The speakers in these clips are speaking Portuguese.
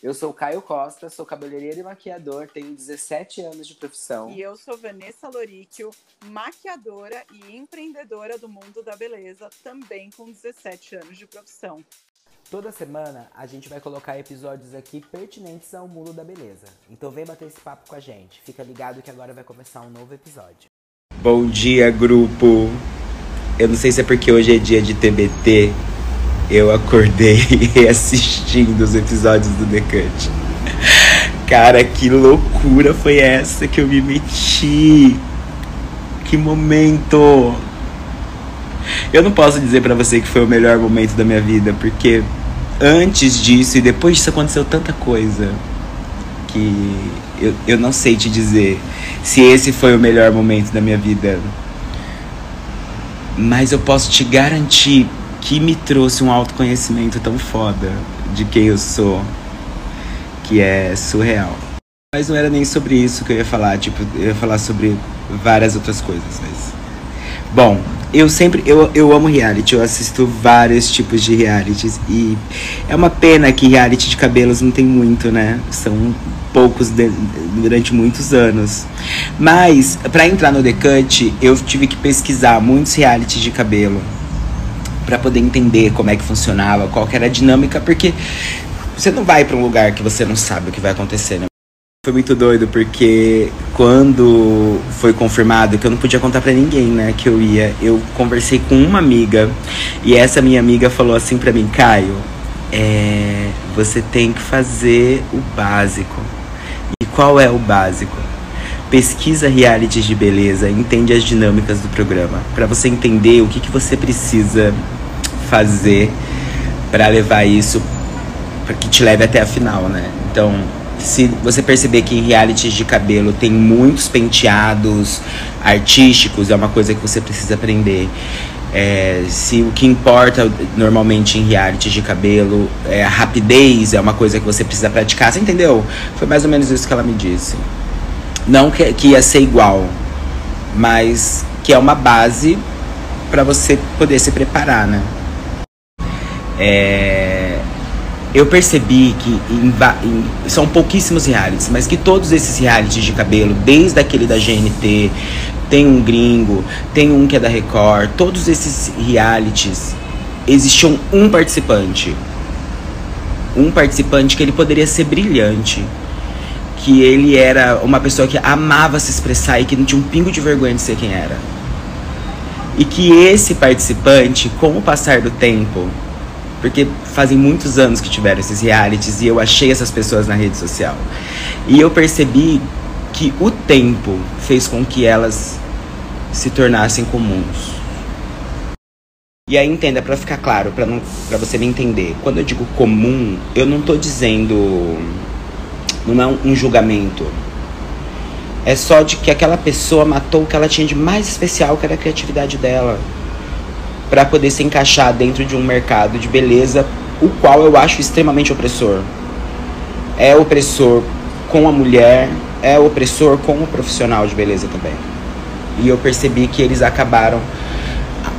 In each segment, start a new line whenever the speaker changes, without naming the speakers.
Eu sou Caio Costa, sou cabeleireiro e maquiador, tenho 17 anos de profissão.
E eu sou Vanessa Loríquio, maquiadora e empreendedora do mundo da beleza, também com 17 anos de profissão.
Toda semana a gente vai colocar episódios aqui pertinentes ao mundo da beleza. Então vem bater esse papo com a gente. Fica ligado que agora vai começar um novo episódio.
Bom dia, grupo. Eu não sei se é porque hoje é dia de TBT, eu acordei assistindo os episódios do Cut. Cara, que loucura foi essa que eu me meti? Que momento! Eu não posso dizer para você que foi o melhor momento da minha vida, porque antes disso e depois disso aconteceu tanta coisa que eu, eu não sei te dizer se esse foi o melhor momento da minha vida. Mas eu posso te garantir que me trouxe um autoconhecimento tão foda de quem eu sou, que é surreal. Mas não era nem sobre isso que eu ia falar, tipo, eu ia falar sobre várias outras coisas, mas... Bom, eu sempre, eu, eu amo reality, eu assisto vários tipos de realities e é uma pena que reality de cabelos não tem muito, né? São poucos de, durante muitos anos. Mas, para entrar no Cut, eu tive que pesquisar muitos realities de cabelo para poder entender como é que funcionava, qual que era a dinâmica, porque você não vai para um lugar que você não sabe o que vai acontecer, né? Foi muito doido porque quando foi confirmado que eu não podia contar para ninguém, né, que eu ia, eu conversei com uma amiga e essa minha amiga falou assim para mim, Caio, é, você tem que fazer o básico. E qual é o básico? Pesquisa realities de beleza, entende as dinâmicas do programa, para você entender o que, que você precisa fazer para levar isso para que te leve até a final, né? Então, se você perceber que em realities de cabelo tem muitos penteados artísticos, é uma coisa que você precisa aprender. É, se o que importa normalmente em reality de cabelo é a rapidez, é uma coisa que você precisa praticar, você entendeu? Foi mais ou menos isso que ela me disse. Não que, que ia ser igual, mas que é uma base para você poder se preparar, né? É, eu percebi que em, em, são pouquíssimos realities, mas que todos esses realities de cabelo, desde aquele da GNT, tem um gringo, tem um que é da Record, todos esses realities existiam um participante. Um participante que ele poderia ser brilhante, que ele era uma pessoa que amava se expressar e que não tinha um pingo de vergonha de ser quem era. E que esse participante, com o passar do tempo, porque fazem muitos anos que tiveram esses realities e eu achei essas pessoas na rede social. E eu percebi que o tempo fez com que elas se tornassem comuns. E aí entenda, para ficar claro, para não para você me entender. Quando eu digo comum, eu não tô dizendo não é um, um julgamento. É só de que aquela pessoa matou o que ela tinha de mais especial, que era a criatividade dela para poder se encaixar dentro de um mercado de beleza, o qual eu acho extremamente opressor. É opressor com a mulher, é opressor com o profissional de beleza também. E eu percebi que eles acabaram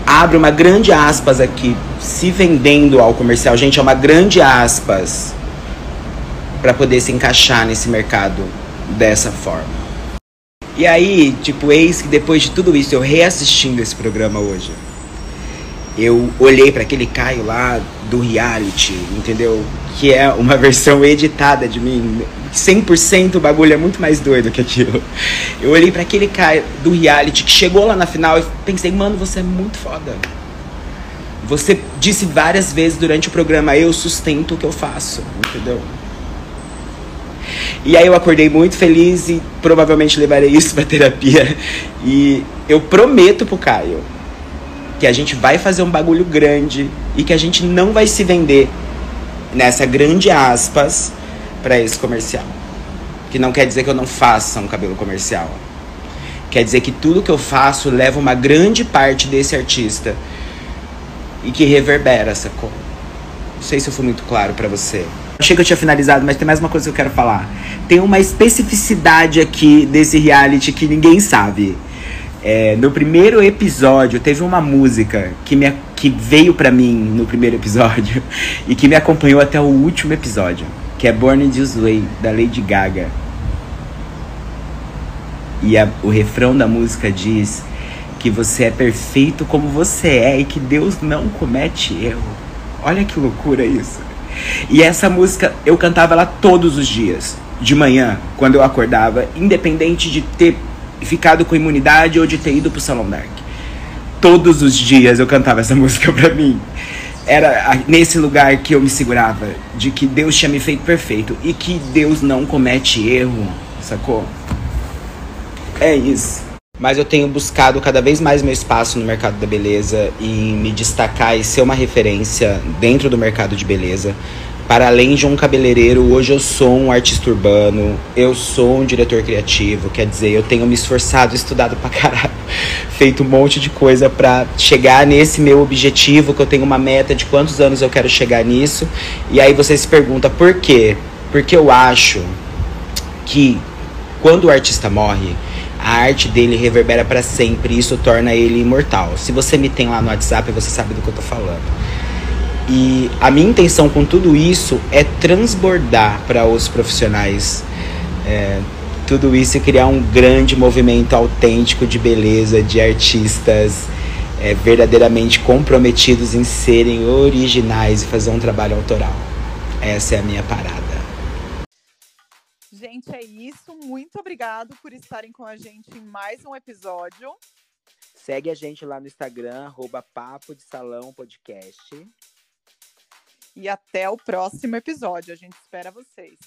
abre uma grande aspas aqui, se vendendo ao comercial. Gente, é uma grande aspas para poder se encaixar nesse mercado dessa forma. E aí, tipo, eis que depois de tudo isso, eu reassistindo esse programa hoje, eu olhei para aquele Caio lá do reality, entendeu? Que é uma versão editada de mim. 100% o bagulho é muito mais doido que aquilo. Eu olhei para aquele Caio do reality que chegou lá na final e pensei, mano, você é muito foda. Você disse várias vezes durante o programa, eu sustento o que eu faço, entendeu? E aí eu acordei muito feliz e provavelmente levarei isso pra terapia. E eu prometo pro Caio que a gente vai fazer um bagulho grande e que a gente não vai se vender nessa grande aspas para esse comercial. Que não quer dizer que eu não faça um cabelo comercial. Quer dizer que tudo que eu faço leva uma grande parte desse artista e que reverbera, sacou? Não sei se eu fui muito claro para você. Achei que eu tinha finalizado, mas tem mais uma coisa que eu quero falar. Tem uma especificidade aqui desse reality que ninguém sabe. É, no primeiro episódio teve uma música que, me, que veio para mim no primeiro episódio e que me acompanhou até o último episódio. que é Born This Way, da Lady Gaga. E a, o refrão da música diz que você é perfeito como você é e que Deus não comete erro. Olha que loucura isso. E essa música eu cantava ela todos os dias, de manhã, quando eu acordava, independente de ter ficado com imunidade ou de ter ido pro Salão Dark. Todos os dias eu cantava essa música pra mim. Era nesse lugar que eu me segurava, de que Deus tinha me feito perfeito e que Deus não comete erro, sacou? É isso. Mas eu tenho buscado cada vez mais meu espaço no mercado da beleza e me destacar e ser uma referência dentro do mercado de beleza. Para além de um cabeleireiro, hoje eu sou um artista urbano, eu sou um diretor criativo, quer dizer, eu tenho me esforçado, estudado pra caralho, feito um monte de coisa para chegar nesse meu objetivo, que eu tenho uma meta de quantos anos eu quero chegar nisso. E aí você se pergunta por quê? Porque eu acho que quando o artista morre, a arte dele reverbera para sempre e isso torna ele imortal. Se você me tem lá no WhatsApp, você sabe do que eu tô falando. E a minha intenção com tudo isso é transbordar para os profissionais é, tudo isso e criar um grande movimento autêntico de beleza, de artistas é, verdadeiramente comprometidos em serem originais e fazer um trabalho autoral. Essa é a minha parada.
Gente, é isso. Muito obrigado por estarem com a gente em mais um episódio.
Segue a gente lá no Instagram, arroba Papo de Salão Podcast.
E até o próximo episódio. A gente espera vocês.